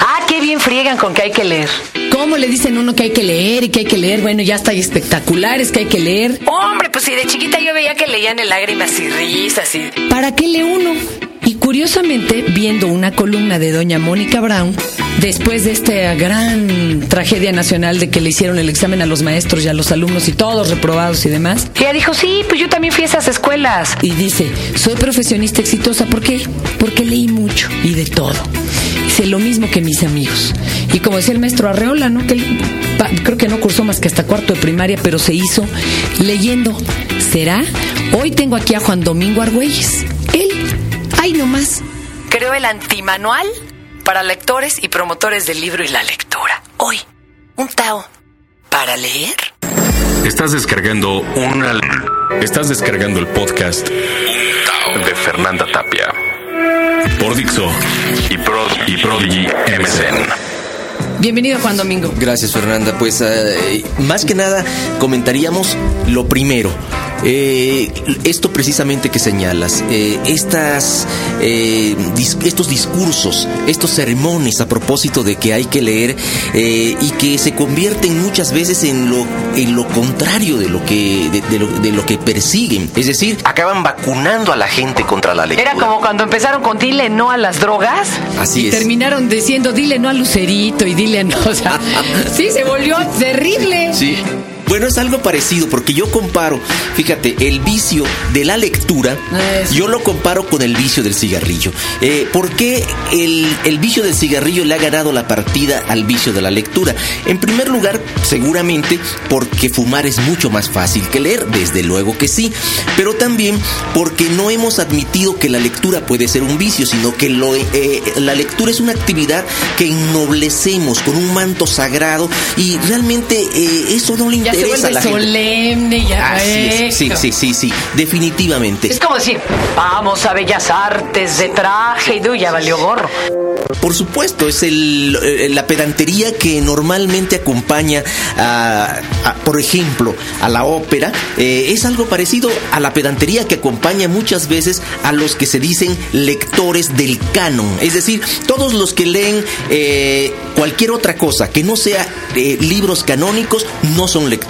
Ah, qué bien friegan con que hay que leer. ¿Cómo le dicen uno que hay que leer y que hay que leer? Bueno, ya está espectaculares que hay que leer. Hombre, pues si de chiquita yo veía que leían en lágrimas y risas y... ¿Para qué lee uno? Y curiosamente, viendo una columna de doña Mónica Brown, después de esta gran tragedia nacional de que le hicieron el examen a los maestros y a los alumnos y todos reprobados y demás, Ella dijo, sí, pues yo también fui a esas escuelas. y dice, soy profesionista exitosa, ¿por qué? Porque leí mucho y de todo. Hice lo mismo que mis amigos. Y como decía el maestro Arreola, ¿no? Que él, pa- creo que no cursó más que hasta cuarto de primaria, pero se hizo leyendo. ¿Será? Hoy tengo aquí a Juan Domingo Argüelles. Él, ay nomás. Creó el antimanual para lectores y promotores del libro y la lectura. Hoy, un Tao para leer. Estás descargando una. Estás descargando el podcast de Fernanda Tapia por Dixo y, Pro, y Prodigy MSN. Bienvenido, Juan Domingo. Gracias, Fernanda. Pues eh, más que nada comentaríamos lo primero. Eh, esto precisamente que señalas, eh, estas, eh, dis- estos discursos, estos sermones a propósito de que hay que leer eh, y que se convierten muchas veces en lo, en lo contrario de lo, que, de, de lo, de lo que persiguen. Es decir, acaban vacunando a la gente contra la lectura. Era como cuando empezaron con dile no a las drogas. Así y es. terminaron diciendo, dile no a Lucerito y dile no. O sea, sí, se volvió terrible. Sí. Bueno, es algo parecido porque yo comparo, fíjate, el vicio de la lectura, Eso. yo lo comparo con el vicio del cigarrillo. Eh, ¿Por qué el, el vicio del cigarrillo le ha ganado la partida al vicio de la lectura? En primer lugar, seguramente porque fumar es mucho más fácil que leer, desde luego que sí, pero también porque no hemos admitido que la lectura puede ser un vicio, sino que lo, eh, la lectura es una actividad que ennoblecemos con un manto sagrado y realmente eh, eso no le interesa a vuelve la gente. solemne, ya. Así es, sí, sí, sí, sí, definitivamente. Es como decir, vamos a Bellas Artes de traje y ya valió gorro. Por supuesto, es el, eh, la pedantería que normalmente acompaña, a, a, por ejemplo, a la ópera. Eh, es algo parecido a la pedantería que acompaña muchas veces a los que se dicen lectores del canon. Es decir, todos los que leen eh, cualquier otra cosa que no sea eh, libros canónicos no son lectores.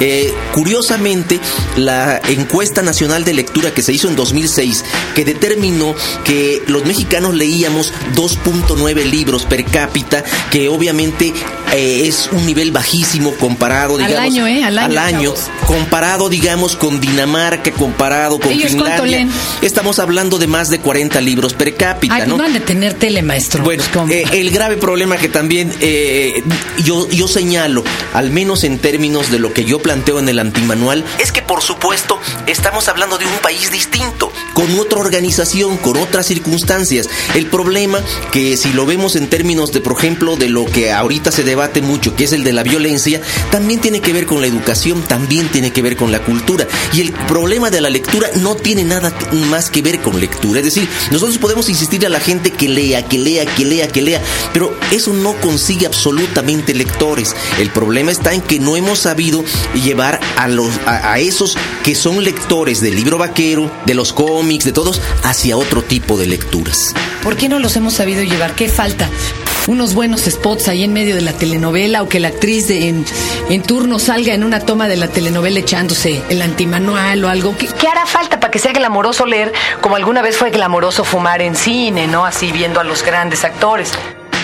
Eh, curiosamente, la encuesta nacional de lectura que se hizo en 2006, que determinó que los mexicanos leíamos 2.9 libros per cápita, que obviamente eh, es un nivel bajísimo comparado, Al digamos, año, ¿eh? Al año, año, chavos. comparado, digamos, con Dinamarca, comparado con ¿Ellos cuánto Finlandia. Estamos hablando de más de 40 libros per cápita, Ay, ¿no? no han de tener tele, maestro. Bueno, Pues, eh, el grave problema que también eh, yo, yo señalo, al menos en términos de lo que yo planteo en el antimanual, es que por supuesto estamos hablando de un país distinto, con otra organización, con otras circunstancias. El problema que si lo vemos en términos de, por ejemplo, de lo que ahorita se debate mucho, que es el de la violencia, también tiene que ver con la educación, también tiene que ver con la cultura. Y el problema de la lectura no tiene nada más que ver con lectura. Es decir, nosotros podemos insistir a la gente que lea, que lea, que lea, que lea, pero eso no consigue absolutamente lectores. El problema está en que no hemos sabido llevar a, los, a, a esos que son lectores del libro vaquero, de los cómics, de todos, hacia otro tipo de lecturas. ¿Por qué no los hemos sabido llevar? ¿Qué falta? Unos buenos spots ahí en medio de la telenovela o que la actriz de- en, en turno salga en una toma de la telenovela echándose el antimanual o algo. ¿Qué, ¿Qué hará falta para que sea glamoroso leer como alguna vez fue glamoroso fumar en cine, ¿no? Así viendo a los grandes actores.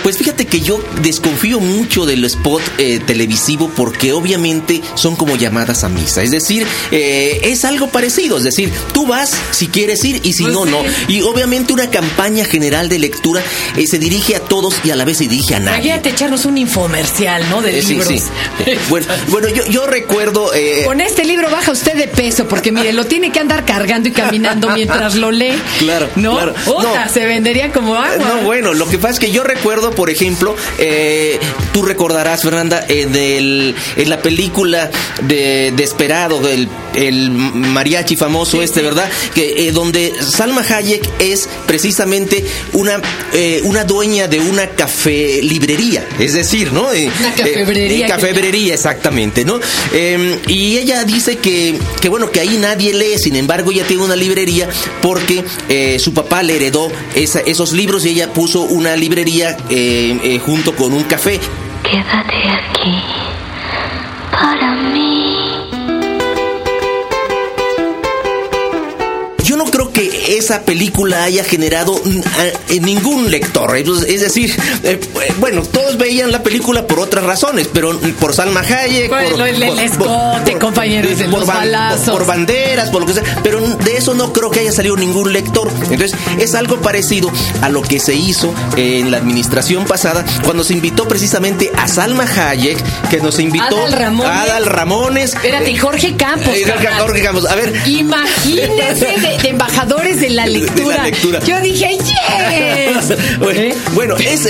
Pues fíjate que yo desconfío mucho del spot eh, televisivo porque obviamente son como llamadas a misa. Es decir, eh, es algo parecido. Es decir, tú vas si quieres ir y si Pues no, sí. no. Y obviamente una campaña general de lectura eh, se dirige a todos y a la vez se dirige a nadie. Imagínate echarnos un infomercial, ¿no? De Eh, sí, libros. sí. Bueno, bueno yo, yo recuerdo... Con este libro baja usted de peso, porque mire, lo tiene que andar cargando y caminando mientras lo lee. Claro, ¿No? claro. Otra, No. se vendería como agua. No, bueno, lo que pasa es que yo recuerdo, por ejemplo, eh, tú recordarás, Fernanda, el- en la película de Desperado, el, el mariachi famoso este, ¿verdad? Que eh, donde Salma Hayek es precisamente una, eh, una dueña de una café librería, es decir, ¿no? Eh, Una cafebrería eh, cafebrería, exactamente, ¿no? Eh, y ella dice que, que, bueno, que ahí nadie lee, sin embargo, ella tiene una librería porque eh, su papá le heredó esa- esos libros y ella puso una librería eh, eh, junto con un café. Quédate aquí para mí. Esa película haya generado en ningún lector. Es decir, eh, bueno, todos veían la película por otras razones, pero por Salma Hayek, Bueno, por, el- el escote, compañeros, de los balazos. por banderas, por lo que sea, pero de eso no creo que haya salido ningún lector. Entonces, es algo parecido a lo que se hizo en la administración pasada cuando se invitó precisamente a Salma Hayek, que nos invitó Adal Ramones. a Adal Ramones. Espérate, Jorge Campos. Eh, Jorge- Campos. A ver, Imagínense de, de embajadores de la De- de la lectura. Yo dije, yes. bueno, ¿Eh? bueno, es,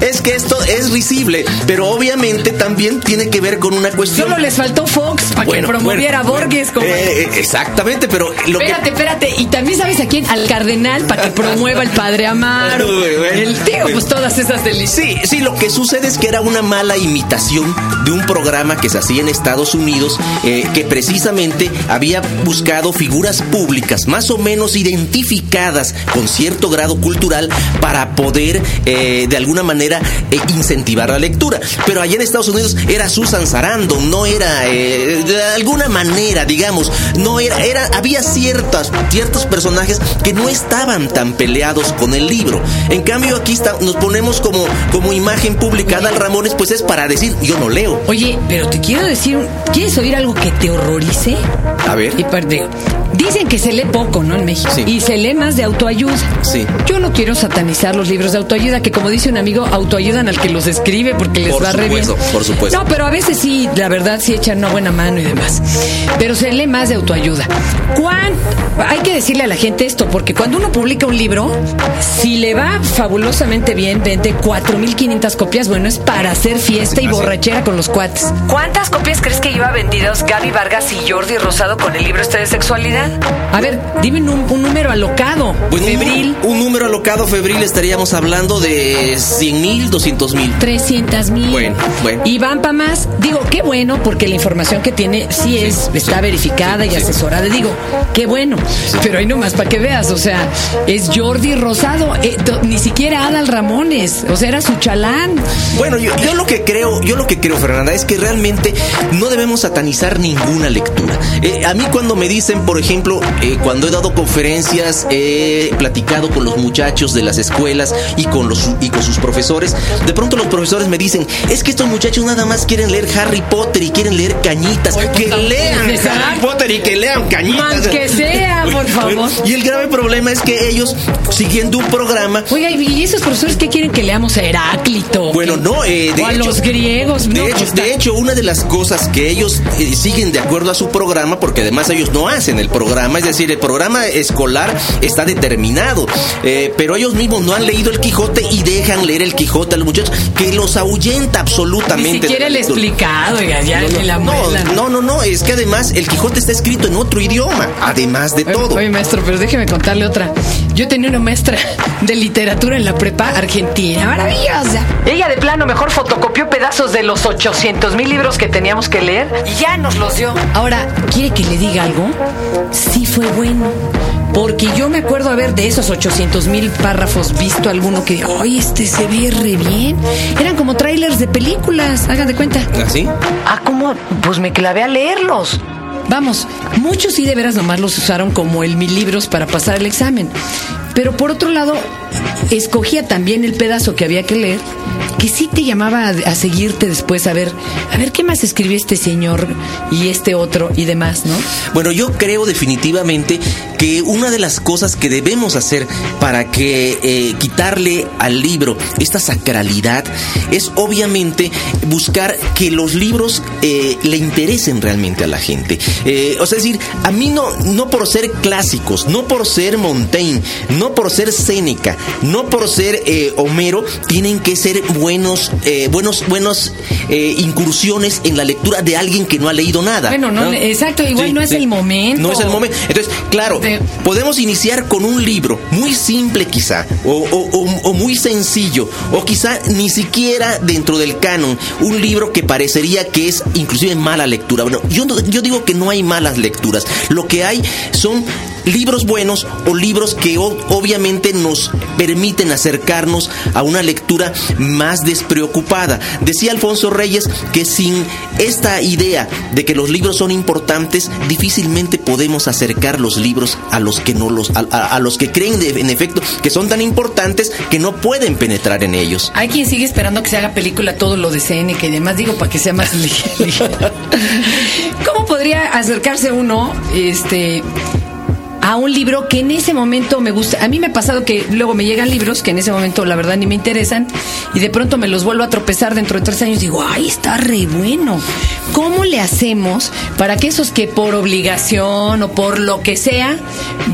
es que esto es risible, pero obviamente también tiene que ver con una cuestión. Solo les faltó Fox para Bueno, que promoviera bueno, a Borges. como- eh, eh, exactamente, pero lo Espérate, que. espérate. Y también sabes a quién? Al cardenal para que promueva el padre Amaro. El tío, pues todas esas delicias. Sí, sí, lo que sucede es que era una mala imitación de un programa que se hacía en Estados Unidos, eh, que precisamente había buscado figuras públicas más o menos identificadas con cierto grado cultural para poder eh, de alguna manera eh, incentivar la lectura. Pero allá en Estados Unidos era Susan Sarandon, no era eh, de alguna manera, digamos, no era, era, había ciertas, ciertos personajes que no estaban tan peleados con el libro. En cambio aquí está, nos ponemos como, como imagen pública Adal Ramones, pues es para decir, yo no leo. Oye, pero te quiero decir, ¿quieres oír algo que te horrorice? A ver. Y dicen que se lee poco, ¿no? En México. Sí. Y se lee más de autoayuda. Sí. Yo no quiero satanizar los libros de autoayuda, que como dice un amigo, autoayudan al que los escribe porque les Por va re bien. supuesto, por supuesto. No, pero a veces sí, la verdad, sí echan una buena mano y demás. Pero se lee más de autoayuda. ¿Cuán? Hay que decirle a la gente esto, porque cuando uno publica un libro, si le va fabulosamente bien, vende 4.500 copias, bueno, es para hacer fiesta y borrachera con los cuates. ¿Cuántas copias crees que lleva vendidos Gaby Vargas y Jordi Rosado con el libro este de sexualidad? A ver, dime un, un número alocado, Pues febril. Un, número alocado febril estaríamos hablando de 100 mil, 200 mil. 300 mil. Bueno, bueno. Y van para más. Digo, qué bueno, porque la información que tiene sí es, está verificada y asesorada. Digo, qué bueno. Pero ahí nomás para que veas, o sea, es Jordi Rosado, eh, to- ni siquiera Adal Ramones, o sea, era su chalán. Bueno, yo, yo lo que creo, yo lo que creo, Fernanda, es que realmente no debemos satanizar ninguna lectura. Eh, a mí cuando me dicen, por ejemplo, eh, cuando he dado conferencias, he platicado con los muchachos de las escuelas y con los y con sus profesores, de pronto los profesores me dicen, es que estos muchachos nada más quieren leer Harry Potter y quieren leer cañitas, Oye, que lean. Harry Potter y que lean cañitas. Man que sea, por favor. Y el grave problema es que ellos, siguiendo un programa, Oiga, ¿y esos profesores qué quieren que leamos a Heráclito? Bueno, no, eh, de o a hecho- los griegos. De, no, hecho, pues, de hecho, una de las cosas que ellos eh, siguen de acuerdo a su programa, porque además ellos no hacen el programa, es decir, el programa escolar está determinado, eh, pero ellos mismos no han leído el Quijote y dejan leer el Quijote a los muchachos, que los ahuyenta absolutamente. Ni siquiera el la explicado, oiga, ya No, la no, muelan. no, no, no, es que además el Quijote está escrito en otro idioma, además de todo. Oye, maestro, pero déjeme contarle otra. Yo tenía una maestra de literatura en la prepa argentina, maravillosa. Ella de plano mejor fotocopió pedazos de los 800 mil libros que teníamos que leer y ya nos los dio. Ahora, ¿quiere que le diga algo? Sí fue bueno. Porque yo me acuerdo haber de esos 800 mil párrafos visto alguno que, ¡ay, este se ve re bien! Eran como trailers de películas, hagan de cuenta. ¿Así? Ah, ¿cómo? Pues me clavé a leerlos. Vamos, muchos sí de veras nomás los usaron como el mil libros para pasar el examen. Pero por otro lado, escogía también el pedazo que había que leer, que sí te llamaba a, seguirte después a ver, a ver qué más escribió este señor y este otro y demás, ¿no? Bueno, yo creo definitivamente que una de las cosas que debemos hacer para que eh, quitarle al libro esta sacralidad es obviamente buscar que los libros eh, le interesen realmente a la gente. Eh, o sea, es decir, a mí no, no por ser clásicos, no por ser Montaigne, no por ser Séneca, no por ser eh, Homero, tienen que ser buenos, eh, buenos, buenos eh, incursiones en la lectura de alguien que no ha leído nada. Bueno, no, exacto, igual no es el momento. No es el momento. Entonces, claro, De- podemos iniciar con un libro muy simple quizá, o, o- o- o muy sencillo, o quizá ni siquiera dentro del canon, un libro que parecería que es inclusive mala lectura. Bueno, yo, no- yo digo que no hay malas lecturas, lo que hay son libros buenos o libros que obviamente nos permiten acercarnos a una lectura más despreocupada. Decía Alfonso Reyes que sin esta idea de que los libros son importantes, difícilmente podemos acercar los libros a los que no los a, los que creen en efecto que son tan importantes que no pueden penetrar en ellos. Hay quien sigue esperando que se haga película todo lo de CN que demás digo para que sea más ligero. ¿Cómo podría acercarse uno este a un libro que en ese momento me gusta. A mí me ha pasado que luego me llegan libros que en ese momento la verdad ni me interesan y de pronto me los vuelvo a tropezar dentro de tres años y digo, ay, está re bueno. ¿Cómo le hacemos para que esos que por obligación o por lo que sea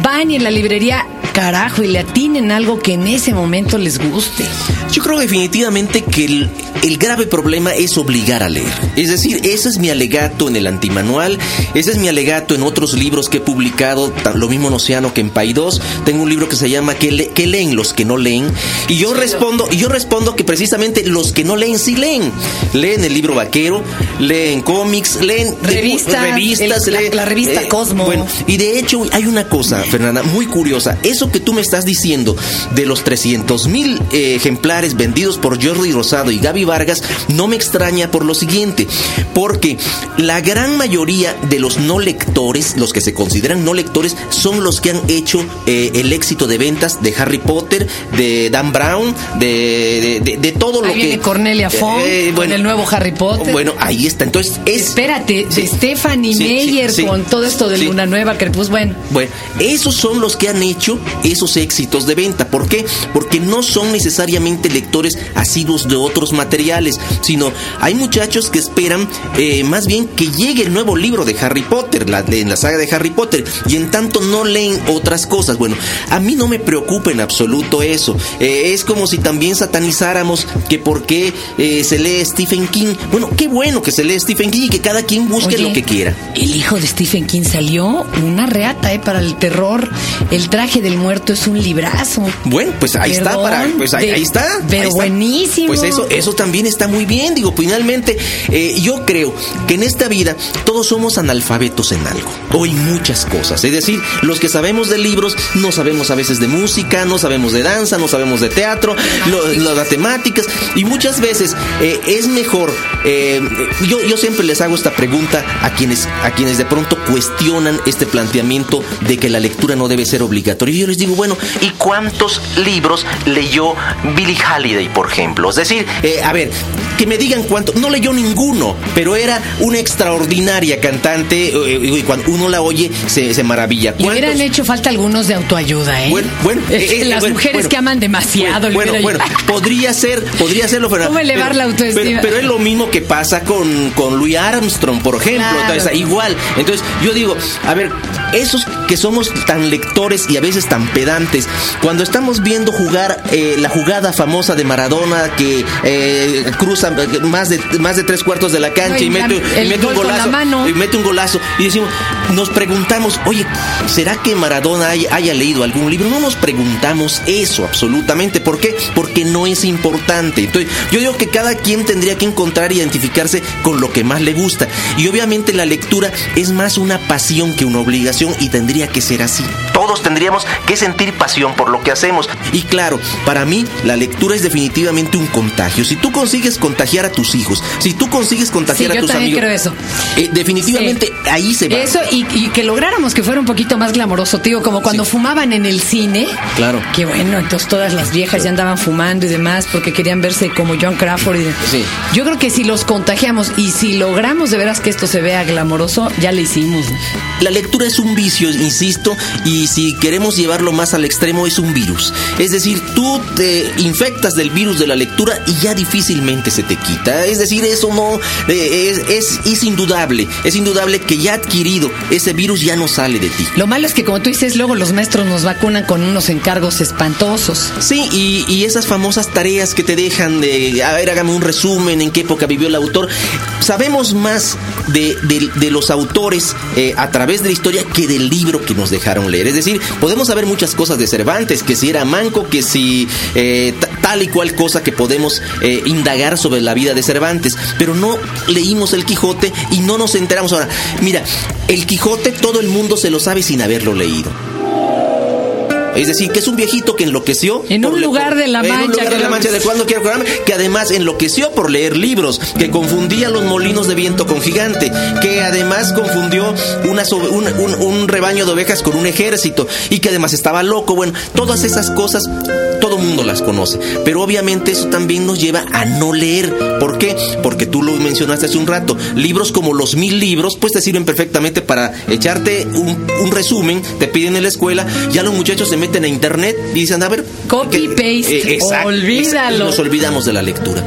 van y en la librería carajo y le atinen algo que en ese momento les guste? Yo creo definitivamente que el, el grave problema es obligar a leer. Es decir, ese es mi alegato en el antimanual, ese es mi alegato en otros libros que he publicado, lo mismo en Océano que en Paidós. Tengo un libro que se llama ¿Qué, leen los que no leen? Y yo respondo, y yo respondo que precisamente los que no leen sí leen. Leen el libro vaquero, leen cómics, leen revistas, revistas la, revista eh, Cosmo. Bueno, y de hecho hay una cosa, Fernanda, muy curiosa. Eso que tú me estás diciendo de los 300 mil eh, ejemplares vendidos por Jordi Rosado y Gaby Vargas, no me extraña por lo siguiente, porque la gran mayoría de los no lectores, los que se consideran no lectores, son los que han hecho eh, el éxito de ventas de Harry Potter, de Dan Brown, de, de, todo lo que. Cornelia Fong, eh, bueno, el nuevo Harry Potter. Bueno, ahí está. Entonces, es. Espérate, de Stephanie Meyer con todo esto de Luna Nueva, que pues bueno. Bueno, esos son los que han hecho esos éxitos de venta. ¿Por qué? Porque no son necesariamente lectores asiduos de otros materiales, sino hay muchachos que esperan eh, más bien que llegue el nuevo libro de Harry Potter, la, en la saga de Harry Potter, y en tanto no leen otras cosas. Bueno, a mí no me preocupa en absoluto eso. Eh, es como si también satanizáramos que por qué eh, se lee Stephen King. Bueno, qué bueno que se lee Stephen King y que cada quien busque lo que quiera. El hijo de Stephen King salió una reata eh, para el terror. El traje del muerto es un librazo. Bueno, pues ahí está, para, pues ahí, está. Pero buenísimo. Pues eso, eso también está muy bien. Digo, finalmente, yo creo que en esta vida todos somos analfabetos en algo o en muchas cosas. Es decir, los que sabemos de libros no sabemos a veces de música, no sabemos de danza, no sabemos de teatro, las temáticas y muchas veces eh, es mejor. Eh, yo, yo siempre les hago esta pregunta a quienes a quienes de pronto cuestionan este planteamiento de que la lectura no debe ser obligatoria. Yo les digo, bueno, ¿y cuántos libros leyó Billie Holiday, por ejemplo? Es decir, eh, a ver, que me digan cuánto. No leyó ninguno, pero era una extraordinaria cantante y cuando uno la oye se, se maravilla. Y hubieran hecho falta algunos de autoayuda, ¿eh? Bueno, bueno eh, las mujeres que aman demasiado. Bueno, bueno, podría ser, podría serlo, pero, ¿Cómo elevar la autoestima? Pero, es lo mismo que pasa con, con Louis Armstrong, por ejemplo. Entonces, igual. Entonces, yo digo, a ver, esos que somos tan lectores y a veces tan pedantes, cuando estamos viendo jugar eh, la jugada famosa de Maradona que eh, cruza más de más de tres cuartos de la cancha y, mete, un golazo, y mete un golazo y decimos, nos preguntamos, oye, ¿será que Maradona haya, leído algún libro? No nos preguntamos eso absolutamente. ¿Por qué? Porque no es importante. Entonces, yo digo que cada quien tendría que encontrar e identificarse con lo que más le gusta. Y obviamente la lectura es más una pasión que una obligación y tendría que ser así. Todos tendríamos que sentir pasión por lo que hacemos. Y claro, para mí la lectura es definitivamente un contagio. Si tú consigues contagiar a tus hijos, si tú consigues contagiar a tus amigos, creo eso. Eh, definitivamente ahí se va. Eso y, y, que lográramos que fuera un poquito más glamoroso, tío, como cuando fumaban en el cine. Claro. Que bueno, entonces todas las viejas ya andaban fumando y demás porque querían verse como John Crawford. Sí. Yo creo que si los contagiamos y si logramos de veras que esto se vea glamoroso, ya lo hicimos. La lectura es un vicio, insisto, y si queremos llevarlo más al extremo es un virus. Es decir, tú te infectas del virus de la lectura y ya difícilmente se te quita. Es decir, eso no eh, es, es, indudable. Es indudable que ya adquirido ese virus ya no sale de ti. Lo malo es que como tú dices, luego los maestros nos vacunan con unos encargos espantosos. Sí, y, esas famosas tareas que te dejan de, a ver, hágame un resumen en qué época vivió el autor. Sabemos más de, los autores eh, a través de la historia que del libro que nos dejaron leer. Es decir, podemos saber muchas cosas de Cervantes, que si era manco, que si eh, tal y cual cosa que podemos eh, indagar sobre la vida de Cervantes, pero no leímos el Quijote y no nos enteramos. Ahora, mira, el Quijote todo el mundo se lo sabe sin haberlo leído. Es decir, que es un viejito que enloqueció. En un lugar de La En un Mancha, lugar de la mancha que de cuando quiero acordarme, que además enloqueció por leer libros, que confundía los molinos de viento con gigante, que además confundió una sobe- un, un- un rebaño de ovejas con un ejército y que además estaba loco. Bueno, todas esas cosas todo mundo las conoce, pero obviamente eso también nos lleva a no leer. ¿Por qué? Porque tú lo mencionaste hace un rato. Libros como los mil libros, pues te sirven perfectamente para echarte un, un resumen, te piden en la escuela, ya los muchachos se meten a internet y dicen, a ver... Copy, ¿qué- paste, exacto, olvídalo. y Nos olvidamos de la lectura.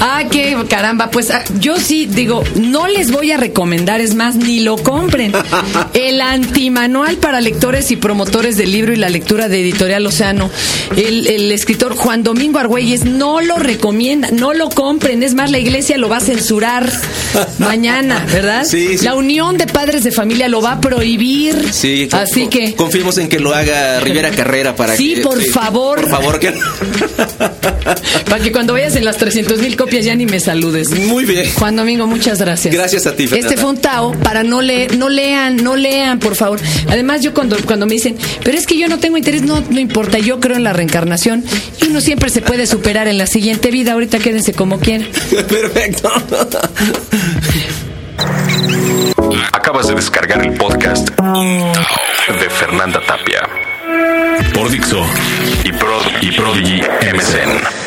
Ah, qué caramba. Pues ah, yo sí digo, no les voy a recomendar, es más, ni lo compren. El antimanual para lectores y promotores del libro y la lectura de Editorial Océano. El, el escritor Juan Domingo Argüelles no lo recomienda, no lo compren. Es más, la iglesia lo va a censurar mañana, ¿verdad? Sí, sí. La Unión de Padres de Familia lo va a prohibir. Sí, Así con- que. Confiemos en que lo haga Rivera Carrera para Sí, que... por favor. Por favor, que... Para que cuando vayas en las 300 mil copias ya ni me saludes. Muy bien. Juan Domingo, muchas gracias. Gracias a ti, Fernanda. Este fue un Tao para no leer, no lean, no lean, por favor. Además, yo cuando, cuando me dicen, pero es que yo no tengo interés, no, no importa, yo creo en la reencarnación y uno siempre se puede superar en la siguiente vida. Ahorita quédense como quieran. Perfecto. Acabas de descargar el podcast de Fernanda Tapia por Dixo y, Pro- y Prodigy MSN.